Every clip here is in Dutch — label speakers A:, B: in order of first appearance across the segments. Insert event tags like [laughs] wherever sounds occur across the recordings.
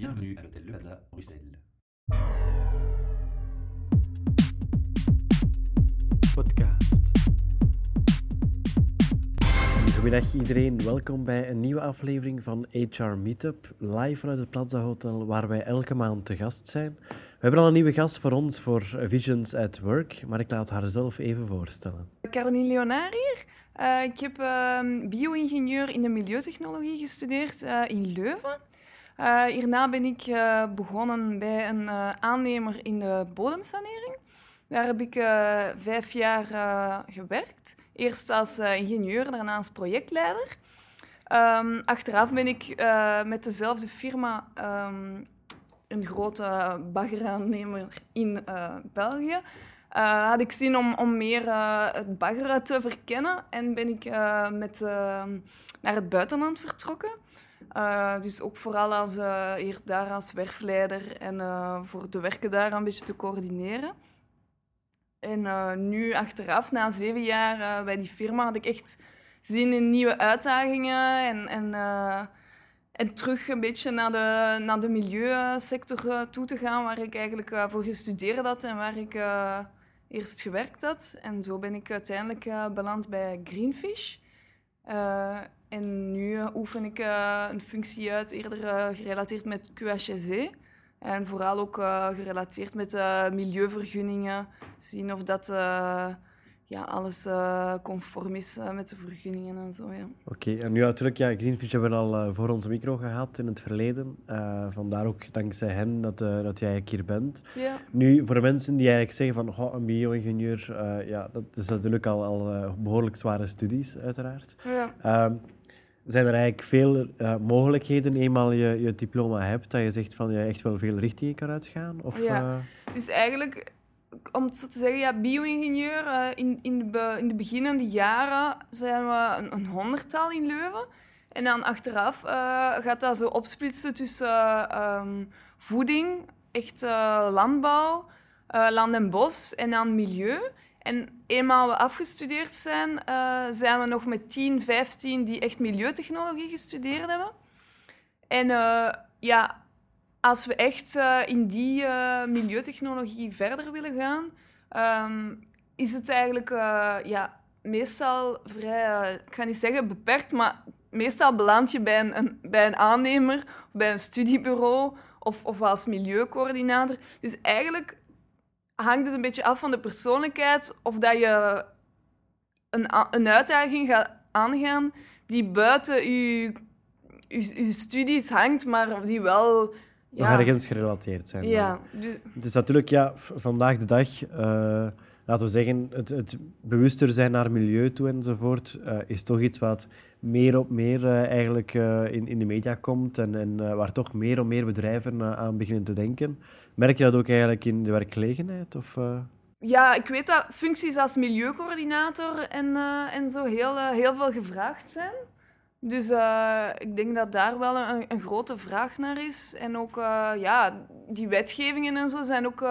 A: Bienvenue à l'hôtel Le Plaza, Bruxelles.
B: Podcast. Goedemiddag iedereen, welkom bij een nieuwe aflevering van HR Meetup, live vanuit het Plaza Hotel, waar wij elke maand te gast zijn. We hebben al een nieuwe gast voor ons voor Visions at Work, maar ik laat haar zelf even voorstellen.
C: Caroline Leonard hier. Eh, ik heb uh, bio-ingenieur in de milieutechnologie gestudeerd uh, in Leuven. Uh, hierna ben ik begonnen bij een aannemer in de bodemsanering. Daar heb ik vijf jaar gewerkt. Eerst als ingenieur, daarna als projectleider. Um, achteraf ben ik met dezelfde firma um, een grote baggeraannemer in België had ik zin om, om meer het baggeren te verkennen en ben ik met, naar het buitenland vertrokken. Dus ook vooral als, hier daar als werfleider en voor de werken daar een beetje te coördineren. En nu achteraf, na zeven jaar bij die firma, had ik echt zin in nieuwe uitdagingen en, en, en terug een beetje naar de, naar de milieusector toe te gaan, waar ik eigenlijk voor gestudeerd had en waar ik eerst gewerkt had. En zo ben ik uiteindelijk beland bij Greenfish. En nu uh, oefen ik een functie uit, eerder gerelateerd met QHSE. En vooral ook gerelateerd met milieuvergunningen. Zien of dat ja, alles uh, conform is uh, met de vergunningen en zo. Ja.
B: Oké, en nu natuurlijk, ja, Greenfish hebben we al uh, voor onze micro gehad in het verleden. vandaar ook dankzij hen dat, dat jij hier bent.
C: Ja.
B: Nu, voor mensen die eigenlijk zeggen van oh, een bio-ingenieur, ja, dat is natuurlijk al, al behoorlijk zware studies, uiteraard.
C: Ja.
B: Ehm, zijn er eigenlijk veel mogelijkheden, eenmaal je je diploma hebt, dat je zegt van je echt wel veel richtingen kan uitgaan? Of,
C: ja, dus eigenlijk om het zo te zeggen, ja, bio-ingenieur. Uh, in, in, de, in de beginnende jaren zijn we een, een honderdtal in Leuven. En dan achteraf uh, gaat dat zo opsplitsen tussen uh, um, voeding, echt landbouw, land en bos en dan milieu. En eenmaal we afgestudeerd zijn, zijn we nog met 10, 15 die echt milieutechnologie gestudeerd hebben. En ja, als we echt uh, in die milieutechnologie verder willen gaan, um, is het eigenlijk ja, meestal vrij, ik ga niet zeggen beperkt, maar meestal beland je bij een, bij een aannemer bij een studiebureau of, of als milieucoördinator. Dus eigenlijk hangt het een beetje af van de persoonlijkheid of dat je een, een uitdaging gaat aangaan die buiten je, je, je studies hangt, maar die wel
B: ja. ergens gerelateerd zijn.
C: Ja.
B: Is natuurlijk ja, vandaag de dag, uh, laten we zeggen, het, het bewuster zijn naar milieu toe enzovoort, uh, is toch iets wat meer op meer uh, eigenlijk in, in de media komt en, en waar toch meer en meer bedrijven aan beginnen te denken. Merk je dat ook eigenlijk in de werkgelegenheid? Of,
C: Ja, ik weet dat functies als milieucoördinator en, en zo heel, heel veel gevraagd zijn. Dus ik denk dat daar wel een, een, grote vraag naar is. En ook, ja, die wetgevingen en zo zijn ook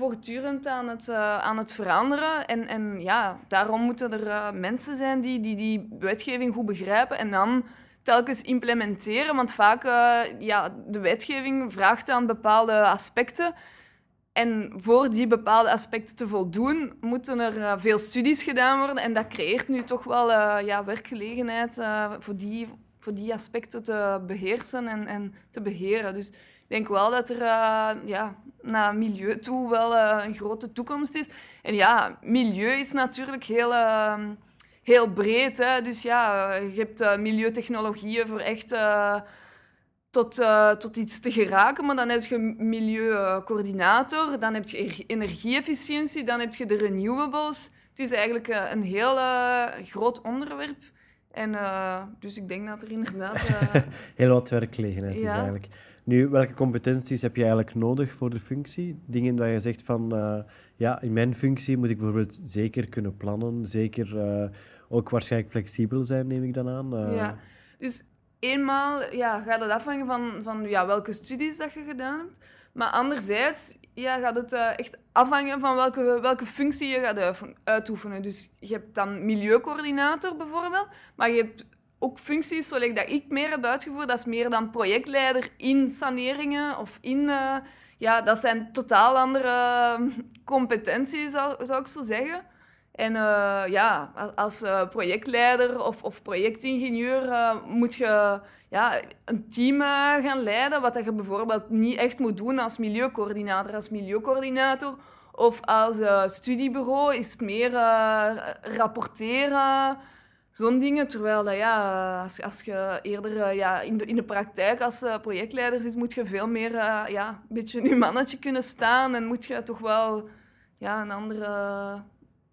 C: voortdurend aan het, aan het veranderen. En, en ja, daarom moeten er mensen zijn die, die die wetgeving goed begrijpen en dan telkens implementeren. Want vaak, ja, de wetgeving vraagt aan bepaalde aspecten. En voor die bepaalde aspecten te voldoen, moeten er veel studies gedaan worden. En dat creëert nu toch wel ja, werkgelegenheid voor, die, voor die aspecten te beheersen en, en te beheren. Dus ik denk wel dat er ja, naar milieu toe wel een grote toekomst is. En ja, milieu is natuurlijk heel, heel breed. Hè? Dus ja, je hebt milieutechnologieën voor echt tot, tot iets te geraken. Maar dan heb je milieucoördinator, dan heb je energieefficiëntie, dan heb je de renewables. Het is eigenlijk een heel groot onderwerp. En dus ik denk dat er inderdaad... [laughs]
B: heel wat werkgelegenheid ja. is eigenlijk. Nu, welke competenties heb je eigenlijk nodig voor de functie? Dingen waar je zegt van, ja, in mijn functie moet ik bijvoorbeeld zeker kunnen plannen, zeker ook waarschijnlijk flexibel zijn, neem ik dan aan.
C: Ja, dus eenmaal ja, gaat het afhangen van, van ja, welke studies dat je gedaan hebt. Maar anderzijds ja, gaat het uh, echt afhangen van welke, welke functie je gaat uitoefenen. Dus je hebt dan milieucoördinator bijvoorbeeld, maar je hebt ook functies zoals dat ik meer heb uitgevoerd, dat is meer dan projectleider in saneringen of in... eh, ja, dat zijn totaal andere ehm, competenties, zou, ik zo zeggen. En eh, ja, als eh, projectleider of, of projectingenieur eh, moet je ja, een team eh, gaan leiden, wat dat je bijvoorbeeld niet echt moet doen als milieucoördinator. Als milieucoördinator of als eh, studiebureau is het meer eh, rapporteren, zo'n dingen. Terwijl dat, ja, als, als je eerder ja, in, de, in de praktijk als projectleider zit, moet je veel meer ja, een beetje in je mannetje kunnen staan en moet je toch wel ja, een andere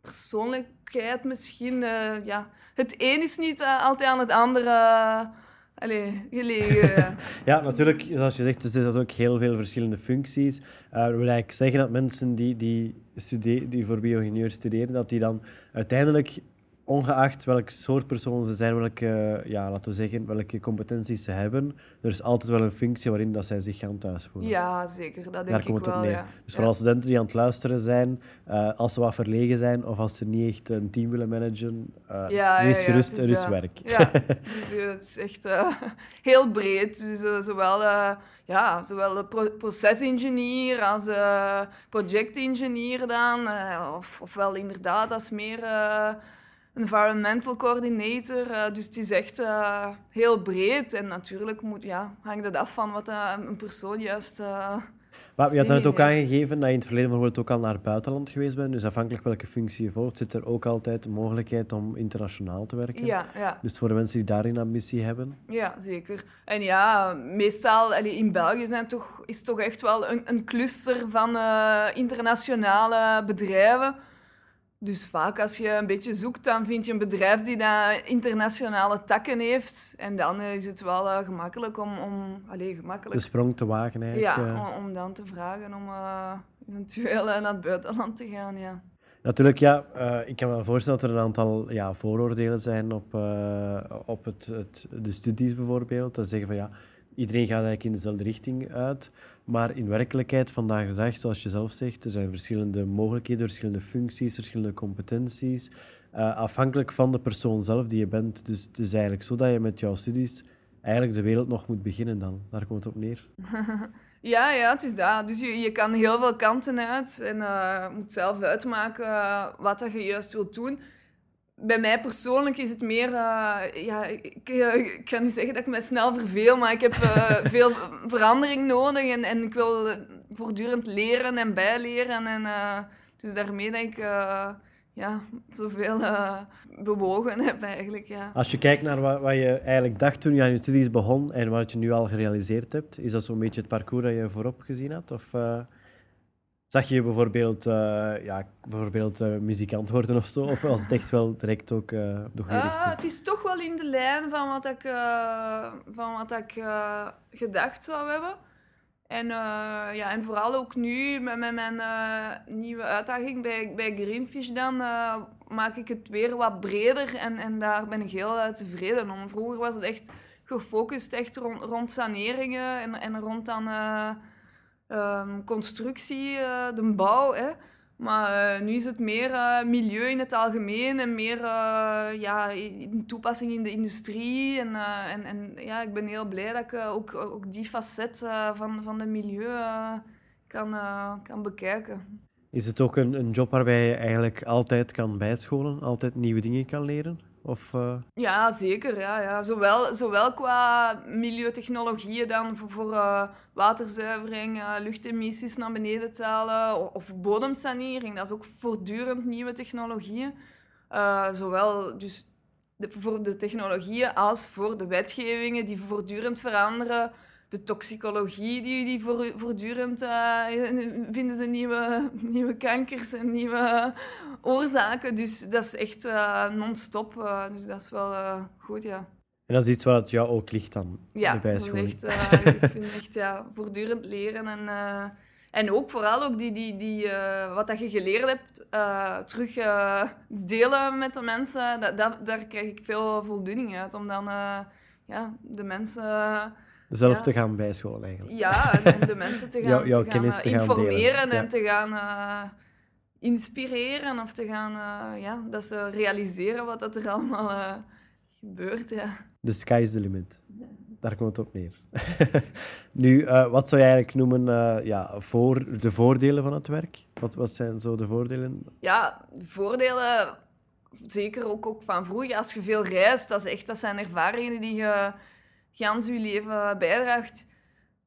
C: persoonlijkheid misschien. ja. Het een is niet altijd aan het andere allee, gelegen. [laughs] ja.
B: Natuurlijk, zoals je zegt, er zitten ook heel veel verschillende functies. Eh dat wil eigenlijk zeggen dat mensen die, die, stude- die voor bioingenieur studeren, dat die dan uiteindelijk, ongeacht welk soort persoon ze zijn, welke, ja, laten we zeggen, welke competenties ze hebben, er is altijd wel een functie waarin dat zij zich gaan thuisvoelen.
C: ja, zeker. Dat
B: Daar
C: denk
B: komt
C: ik
B: het op
C: wel,
B: neer.
C: ja.
B: Dus
C: Ja.
B: vooral studenten die aan het luisteren zijn, eh, als ze wat verlegen zijn of als ze niet echt een team willen managen, eh
C: Ja,
B: wees gerust,
C: het is,
B: er is
C: eh,
B: werk.
C: Ja, [laughs] dus het is echt [laughs] heel breed. Dus zowel, ja, zowel de pro procesingenieur als uh, projectingenieur dan. of, ofwel inderdaad als meer environmental coordinator. eh, dus het is echt heel breed. En natuurlijk moet, ja, hangt het af van wat eh, een persoon juist... eh,
B: Maar je had net ook
C: heeft.
B: aangegeven dat je in het verleden bijvoorbeeld ook al naar het buitenland geweest bent. Dus afhankelijk welke functie je volgt, zit er ook altijd de mogelijkheid om internationaal te werken.
C: ja, ja.
B: Dus voor de mensen die daarin ambitie hebben.
C: Ja, zeker. En ja, meestal allee, in België zijn toch, is toch echt wel een, een cluster van internationale bedrijven. Dus vaak als je een beetje zoekt, dan vind je een bedrijf die dat internationale takken heeft. En dan is het wel eh, gemakkelijk om... om gemakkelijk.
B: De sprong te wagen eigenlijk.
C: ja,
B: eh.
C: om, om dan te vragen om eh, eventueel naar het buitenland te gaan, ja.
B: Natuurlijk, ja, ik kan me wel voorstellen dat er een aantal ja, vooroordelen zijn op, op het, het, de studies bijvoorbeeld. Dat ze zeggen van ja, iedereen gaat eigenlijk in dezelfde richting uit. Maar in werkelijkheid, vandaag de dag, zoals je zelf zegt, er zijn verschillende mogelijkheden, verschillende functies, verschillende competenties. eh, afhankelijk van de persoon zelf die je bent. Dus het is eigenlijk zo dat je met jouw studies eigenlijk de wereld nog moet beginnen dan. Daar komt het op neer. [laughs]
C: Ja, ja, het is dat. Dus je, je kan heel veel kanten uit en eh, moet zelf uitmaken eh, wat je juist wilt doen. Bij mij persoonlijk is het meer... eh, ja, ik, eh, ik kan niet zeggen dat ik me snel verveel, maar ik heb eh, [laughs] veel verandering nodig en, en ik wil voortdurend leren en bijleren. En, dus daarmee dat ik ja, zoveel bewogen heb eigenlijk, ja.
B: Als je kijkt naar wat, wat je eigenlijk dacht toen je aan je studies begon en wat je nu al gerealiseerd hebt, is dat zo'n beetje het parcours dat je voorop gezien had? Of zag je bijvoorbeeld, eh, ja, bijvoorbeeld eh, muzikant worden of zo? Of was het echt wel direct ook eh, op de goede
C: Ah,
B: richting?
C: het is toch wel in de lijn van wat ik, van wat ik gedacht zou hebben. En, ja, en vooral ook nu met, met mijn nieuwe uitdaging bij, bij Greenfish dan, maak ik het weer wat breder en, en daar ben ik heel tevreden om. Vroeger was het echt gefocust echt rond, rond saneringen en, en rond dan eh, ehm, constructie, eh, de bouw. Hè. Maar eh, nu is het meer eh, milieu in het algemeen en meer ja, in toepassing in de industrie. En, en, en ja, ik ben heel blij dat ik ook, ook die facet van, van de milieu kan, kan bekijken.
B: Is het ook een, een job waarbij je eigenlijk altijd kan bijscholen, altijd nieuwe dingen kan leren? Of, eh,
C: Ja, zeker. Ja, ja. Zowel, zowel qua milieutechnologieën dan voor, voor eh, waterzuivering, eh, luchtemissies naar beneden te halen, o- of bodemsanering. Dat is ook voortdurend nieuwe technologieën. Zowel dus de, voor de technologieën als voor de wetgevingen die voortdurend veranderen. De toxicologie, die, die voor, voortdurend eh, [laughs] vinden ze nieuwe, [laughs] nieuwe kankers en nieuwe oorzaken. Dus dat is echt eh, non-stop. eh, dus dat is wel goed, ja.
B: en dat is iets wat jou ook ligt dan,
C: Ja, echt, eh, [laughs] ik vind echt ja, voortdurend leren. En, en ook vooral ook die, die, die, wat dat je geleerd hebt, terug delen met de mensen. Dat, dat, daar krijg ik veel voldoening uit. Om dan ja, de mensen...
B: Zelf
C: ja.
B: te gaan bijscholen eigenlijk.
C: Ja, en de mensen te [laughs] gaan, te gaan, eh,
B: te gaan
C: informeren en te gaan eh, inspireren of te gaan, eh, ja, dat ze realiseren wat dat er allemaal gebeurt. Ja.
B: The sky is the limit. Daar komt het op neer. [laughs] nu, wat zou je eigenlijk noemen ja, voor de voordelen van het werk? Wat, wat zijn zo de voordelen?
C: Ja, de voordelen, zeker ook, ook van vroeger, als je veel reist, dat, is echt, dat zijn ervaringen die je gans je leven bijdraagt.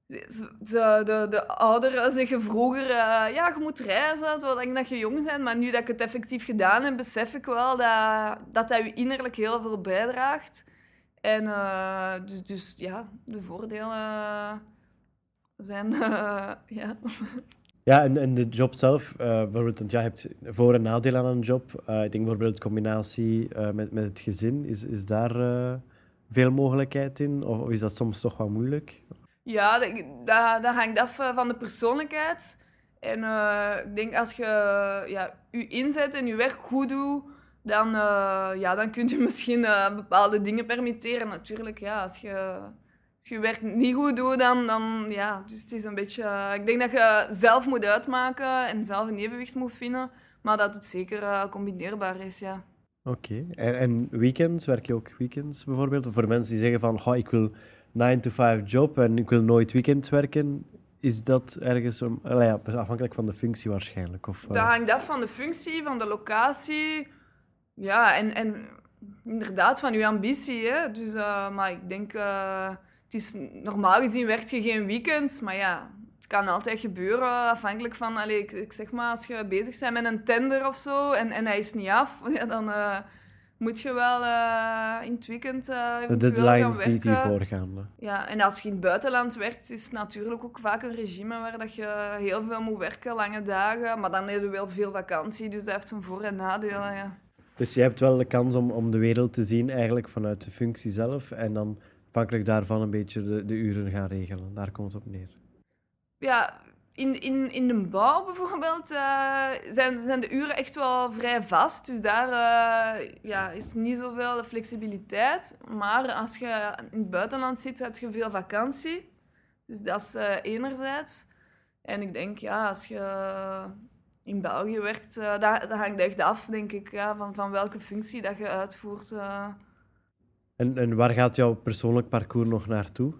C: De, de, de ouderen zeggen vroeger, uh, ja, je moet reizen, terwijl ik dat je jong bent. Maar nu dat ik het effectief gedaan heb, besef ik wel dat dat, dat je innerlijk heel veel bijdraagt. En uh, dus, dus ja, de voordelen zijn, uh, [laughs] ja...
B: Ja, en, en de job zelf, bijvoorbeeld, je hebt voor- en nadeel aan een job. ik denk bijvoorbeeld de combinatie met, met het gezin, is, is daar veel mogelijkheid in? Of, is dat soms toch wel moeilijk?
C: Ja, dat, dat, hangt af van de persoonlijkheid. En uh, ik denk als je ja, je inzet en je werk goed doet, dan, ja, dan kun je [laughs] misschien bepaalde dingen permitteren. Natuurlijk, ja, als je, als je werk niet goed doet, dan, dan ja, dus het is een beetje... ik denk dat je zelf moet uitmaken en zelf een evenwicht moet vinden, maar dat het zeker combineerbaar is, ja.
B: Oké. En, en, weekends, werk je ook weekends bijvoorbeeld? Voor mensen die zeggen van, oh, ik wil 9 to 5 job en ik wil nooit weekend werken. Is dat ergens om, ja, afhankelijk van de functie waarschijnlijk? Of,
C: Dat hangt af van de functie, van de locatie. Ja, en, en inderdaad van uw ambitie. Hè? Dus, uh, maar ik denk, uh, het is normaal gezien werkt je geen weekends, maar ja, kan altijd gebeuren afhankelijk van, allez, ik, ik, zeg maar, als je bezig bent met een tender of zo en, en hij is niet af, [laughs] ja, dan uh, moet je wel in het weekend
B: De deadlines die, die voorgaan.
C: Ja, en als je in het buitenland werkt, is het natuurlijk ook vaak een regime waar dat je heel veel moet werken, lange dagen, maar dan heb je wel veel vakantie, dus dat heeft zijn voor- en nadelen, ja.
B: Dus je hebt wel de kans om, om de wereld te zien eigenlijk vanuit de functie zelf en dan afhankelijk daarvan een beetje de, de uren gaan regelen. Daar komt het op neer.
C: Ja, in, in, in de bouw bijvoorbeeld uh, zijn, zijn de uren echt wel vrij vast. Dus daar uh, ja, is niet zoveel flexibiliteit. Maar als je in het buitenland zit, heb je veel vakantie. Dus dat is uh, enerzijds. En ik denk, ja, als je in België werkt, dat, dat, hangt echt af, denk ik, ja, van, van welke functie dat je uitvoert.
B: En, en waar gaat jouw persoonlijk parcours nog naartoe?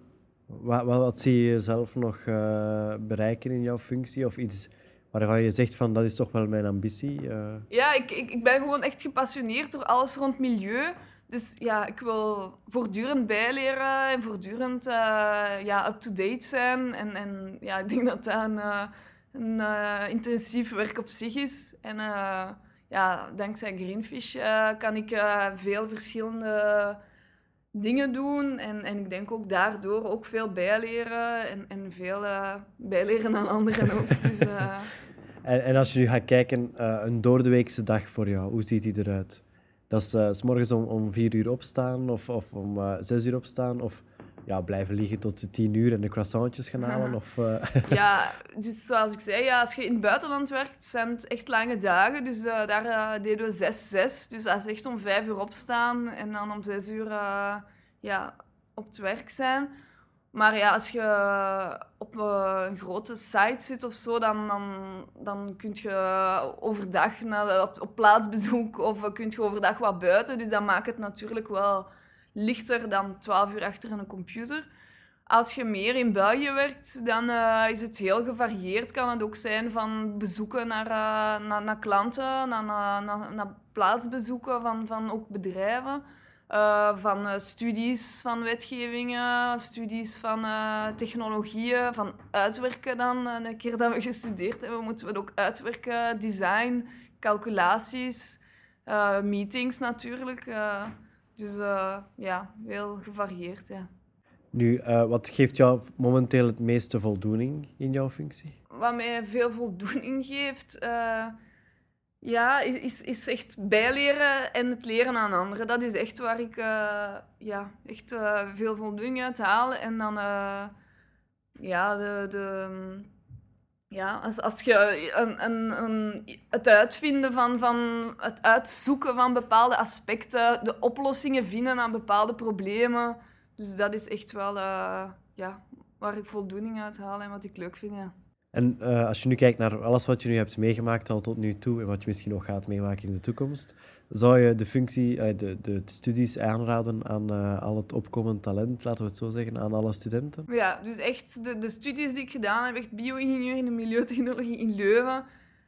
B: Wat, wat, zie je zelf nog uh, bereiken in jouw functie? Of iets waarvan je zegt van dat is toch wel mijn ambitie?
C: Ja, ik, ik, ik ben gewoon echt gepassioneerd door alles rond milieu. Dus ja, ik wil voortdurend bijleren en voortdurend ja, up-to-date zijn. En, en ja, ik denk dat dat een een intensief werk op zich is. En ja, dankzij Greenfish kan ik veel verschillende dingen doen. En, en ik denk ook daardoor ook veel bijleren en, en veel bijleren aan anderen ook. [laughs] Dus,
B: en, en als je nu gaat kijken, een doordeweekse dag voor jou, hoe ziet die eruit? Dat is s morgens om, om vier uur opstaan of, of om zes uur opstaan? Of ja, blijven liggen tot tien uur en de croissantjes gaan halen? Of, uh... [laughs]
C: Ja, dus zoals ik zei, ja, als je in het buitenland werkt, zijn het echt lange dagen. Dus uh, daar uh, deden we zes, zes. Dus dat is echt om vijf uur opstaan en dan om zes uur ja, op het werk zijn. Maar ja, als je op een grote site zit of zo, dan, dan, dan kun je overdag naar, op, op plaatsbezoek of kun je overdag wat buiten. Dus dat maakt het natuurlijk wel lichter dan 12 uur achter een computer. Als je meer in België werkt, dan uh, is het heel gevarieerd. Kan het ook zijn van bezoeken naar, uh, naar, naar, klanten, naar, naar, naar, plaatsbezoeken van, van ook bedrijven. Uh, van studies van wetgevingen, studies van technologieën, van uitwerken dan. een keer dat we gestudeerd hebben, moeten we ook uitwerken, design, calculaties, meetings natuurlijk. Dus uh, ja, heel gevarieerd, ja.
B: Nu, uh, wat geeft jou momenteel het meeste voldoening in jouw functie?
C: Wat mij veel voldoening geeft, uh, ja, is, is, is echt bijleren en het leren aan anderen. Dat is echt waar ik ja, echt veel voldoening uit haal. En dan ja, de, de, ja, als, als je een, een, een, het uitvinden van, van het uitzoeken van bepaalde aspecten, de oplossingen vinden aan bepaalde problemen. Dus dat is echt wel uh, ja, waar ik voldoening uit haal en wat ik leuk vind. Ja.
B: En uh, als je nu kijkt naar alles wat je nu hebt meegemaakt al tot nu toe en wat je misschien nog gaat meemaken in de toekomst, zou je de functie, uh, de, de studies aanraden aan uh, al het opkomend talent, laten we het zo zeggen, aan alle studenten?
C: Ja, dus echt de, de studies die ik gedaan heb, echt bio-ingenieur in de milieutechnologie in Leuven.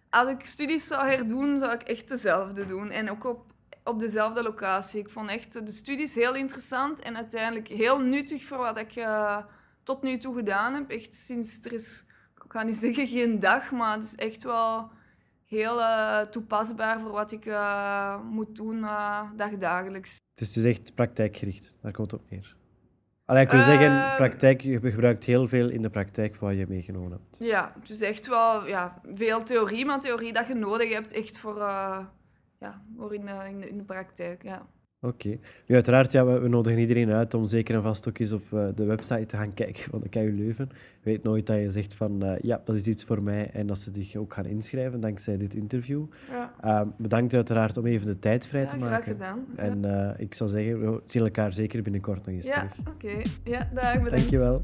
C: Als ik studies zou herdoen, zou ik echt dezelfde doen. En ook op, op dezelfde locatie. Ik vond echt de studies heel interessant en uiteindelijk heel nuttig voor wat ik tot nu toe gedaan heb. Echt sinds er is ik ga niet zeggen geen dag, maar het is echt wel heel uh, toepasbaar voor wat ik uh, moet doen uh, dagdagelijks.
B: Dus het is echt praktijkgericht, daar komt het op neer. Allee, ik wil zeggen, praktijk, je gebruikt heel veel in de praktijk wat je meegenomen hebt.
C: Ja, het is echt wel ja, veel theorie, maar theorie dat je nodig hebt echt voor, ja, voor in, in, de, in de praktijk. Ja.
B: Oké. Nu, uiteraard, ja, we, we, nodigen iedereen uit om zeker en vast ook eens op uh, de website te gaan kijken van de KU Leuven. Weet nooit dat je zegt van, uh, ja, dat is iets voor mij en dat ze zich ook gaan inschrijven dankzij dit interview. Ja. Uh, bedankt uiteraard om even de tijd vrij
C: ja,
B: te maken.
C: graag gedaan.
B: En ja. ik zou zeggen, we zien elkaar zeker binnenkort nog eens
C: ja,
B: terug.
C: Ja, oké. Okay. Ja, dag, bedankt.
B: Dankjewel.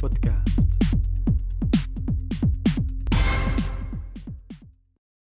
A: Podcast.